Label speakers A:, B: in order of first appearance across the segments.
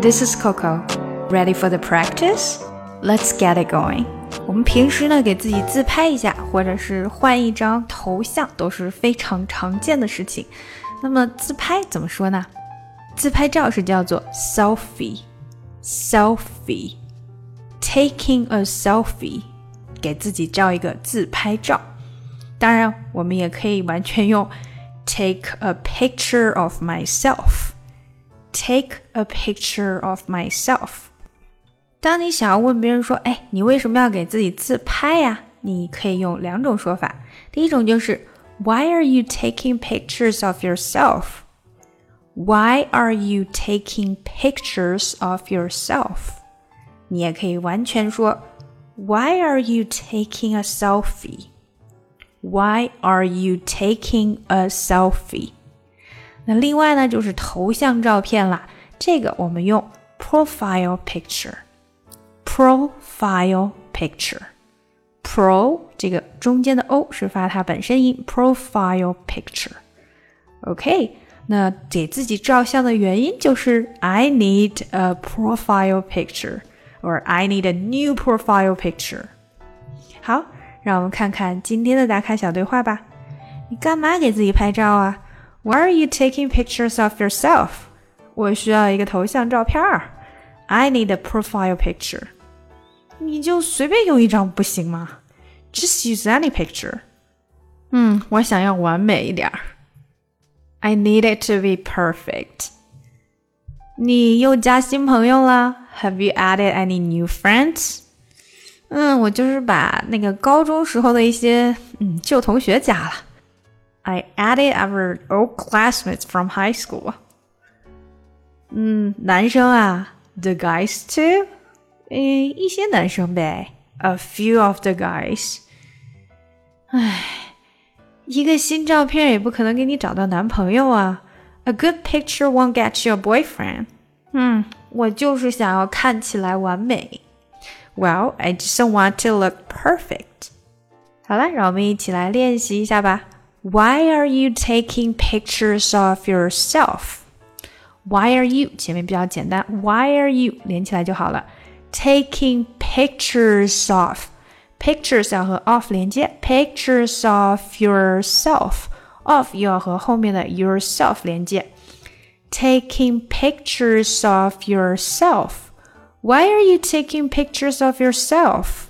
A: This is Coco. Ready for the practice? Let's get it going. 我们平时呢，给自己自拍一下，或者是换一张头像，都是非常常见的事情。那么自拍怎么说呢？自拍照是叫做 selfie，selfie。Taking a selfie，给自己照一个自拍照。当然，我们也可以完全用 take a picture of myself。 Take a picture of myself。当你想要问别人说：“哎，你为什么要给自己自拍呀？”你可以用两种说法。第一种就是 Why are you taking pictures of yourself? Why are you taking pictures of yourself? 你也可以完全说 Why are you taking a selfie? Why are you taking a selfie? 那另外呢，就是头像照片啦。这个我们用 profile picture。profile picture。pro 这个中间的 o 是发它本身音，profile picture。OK，那给自己照相的原因就是 I need a profile picture，or I need a new profile picture。好，让我们看看今天的打卡小对话吧。你干嘛给自己拍照啊 ？Why are you taking pictures of yourself？我需要一个头像照片儿。I need a profile picture。你就随便用一张不行吗？Just use any picture。嗯，我想要完美一点儿。I need it to be perfect。你又加新朋友了？Have you added any new friends？嗯，我就是把那个高中时候的一些嗯旧同学加了。 I added our old classmates from high school。嗯，男生啊，the guys too。诶，一些男生呗，a few of the guys。唉，一个新照片也不可能给你找到男朋友啊。A good picture won't get you a boyfriend。嗯，我就是想要看起来完美。Well, I just want to look perfect。好了，让我们一起来练习一下吧。 Why are you taking pictures of yourself? Why are you 前面比较简单，Why are you 连起来就好了。taking pictures of pictures 要和 of 连接，pictures of yourself of 又要和后面的 yourself 连接。Taking pictures of yourself. Why are you taking pictures of yourself?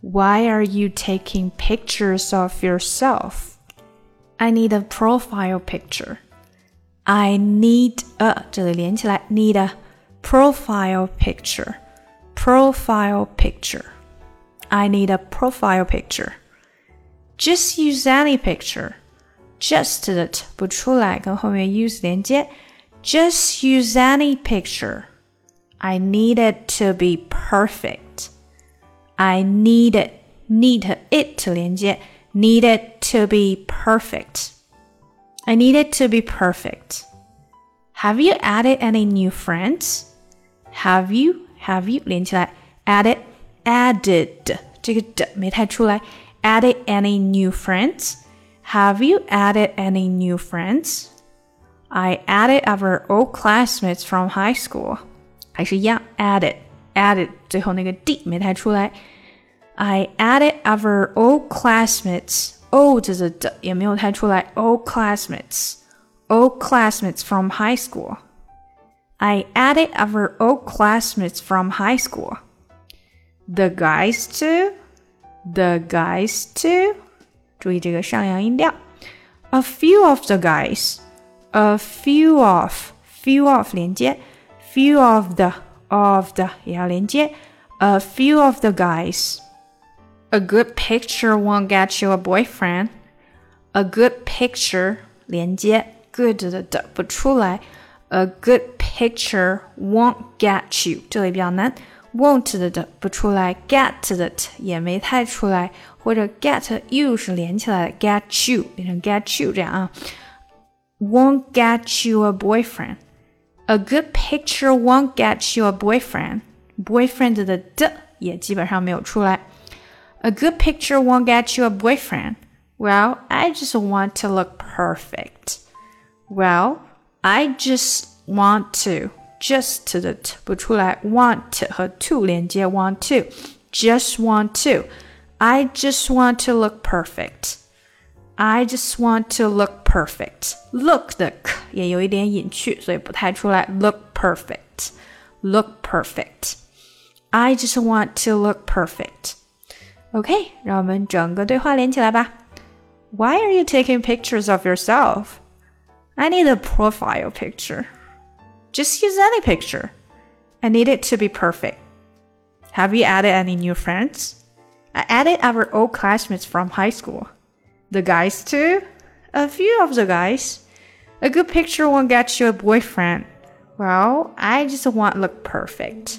A: Why are you taking pictures of yourself? I need a profile picture. I need a 这里连起来，need a profile picture profile picture. I need a profile picture. Just use any picture. Just 的不出来，跟后面 use 连接。Just use any picture. I need it to be perfect. I need it, need it 连接 ，need it to be perfect. I need it to be perfect. Have you added any new friends? Have you have you 连起来，added added 这个的没太出来，added any new friends? Have you added any new friends? I added our old classmates from high school. 还是一样，added added 最后那个 d 没太出来。 I added our old classmates. old 的的也没有太出来，old classmates. Old classmates from high school. I added our old classmates from high school. The guys too. The guys too. 注意这个上扬音调。A few of the guys. A few of. Few of 连接。Few of the of the 也要连接。A few of the guys. A good picture won't get you a boyfriend. A good picture 连接 good 的的不出来。A good picture won't get you，这里比较难，won't 的的不出来，get 的也没太出来，或者 get you 是连起来的，get you 变成 get you 这样啊。Won't get you a boyfriend. A good picture won't get you a boyfriend. Boyfriend 的的也基本上没有出来。 A good picture won't get you a boyfriend. Well, I just want to look perfect. Well, I just want to just 的 t 不出来，want 和 to 连接，want to，just want to。I just want to look perfect. I just want to look perfect. Look 的 k 也有一点隐去，所以不太出来。Look perfect. Look perfect. I just want to look perfect. OK，让我们整个对话连起来吧。Why are you taking pictures of yourself? I need a profile picture. Just use any picture. I need it to be perfect. Have you added any new friends? I added our old classmates from high school. The guys too? A few of the guys. A good picture won't get you a boyfriend. Well, I just want look perfect.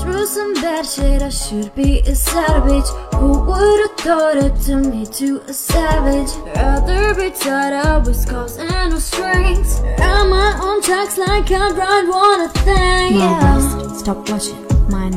B: Through some bad shit, I should be a savage. Who would've thought it to me to a savage? Rather be tied up with scars and no strings. Run my own tracks like I ride one a thing. Yeah.
C: Stop watching my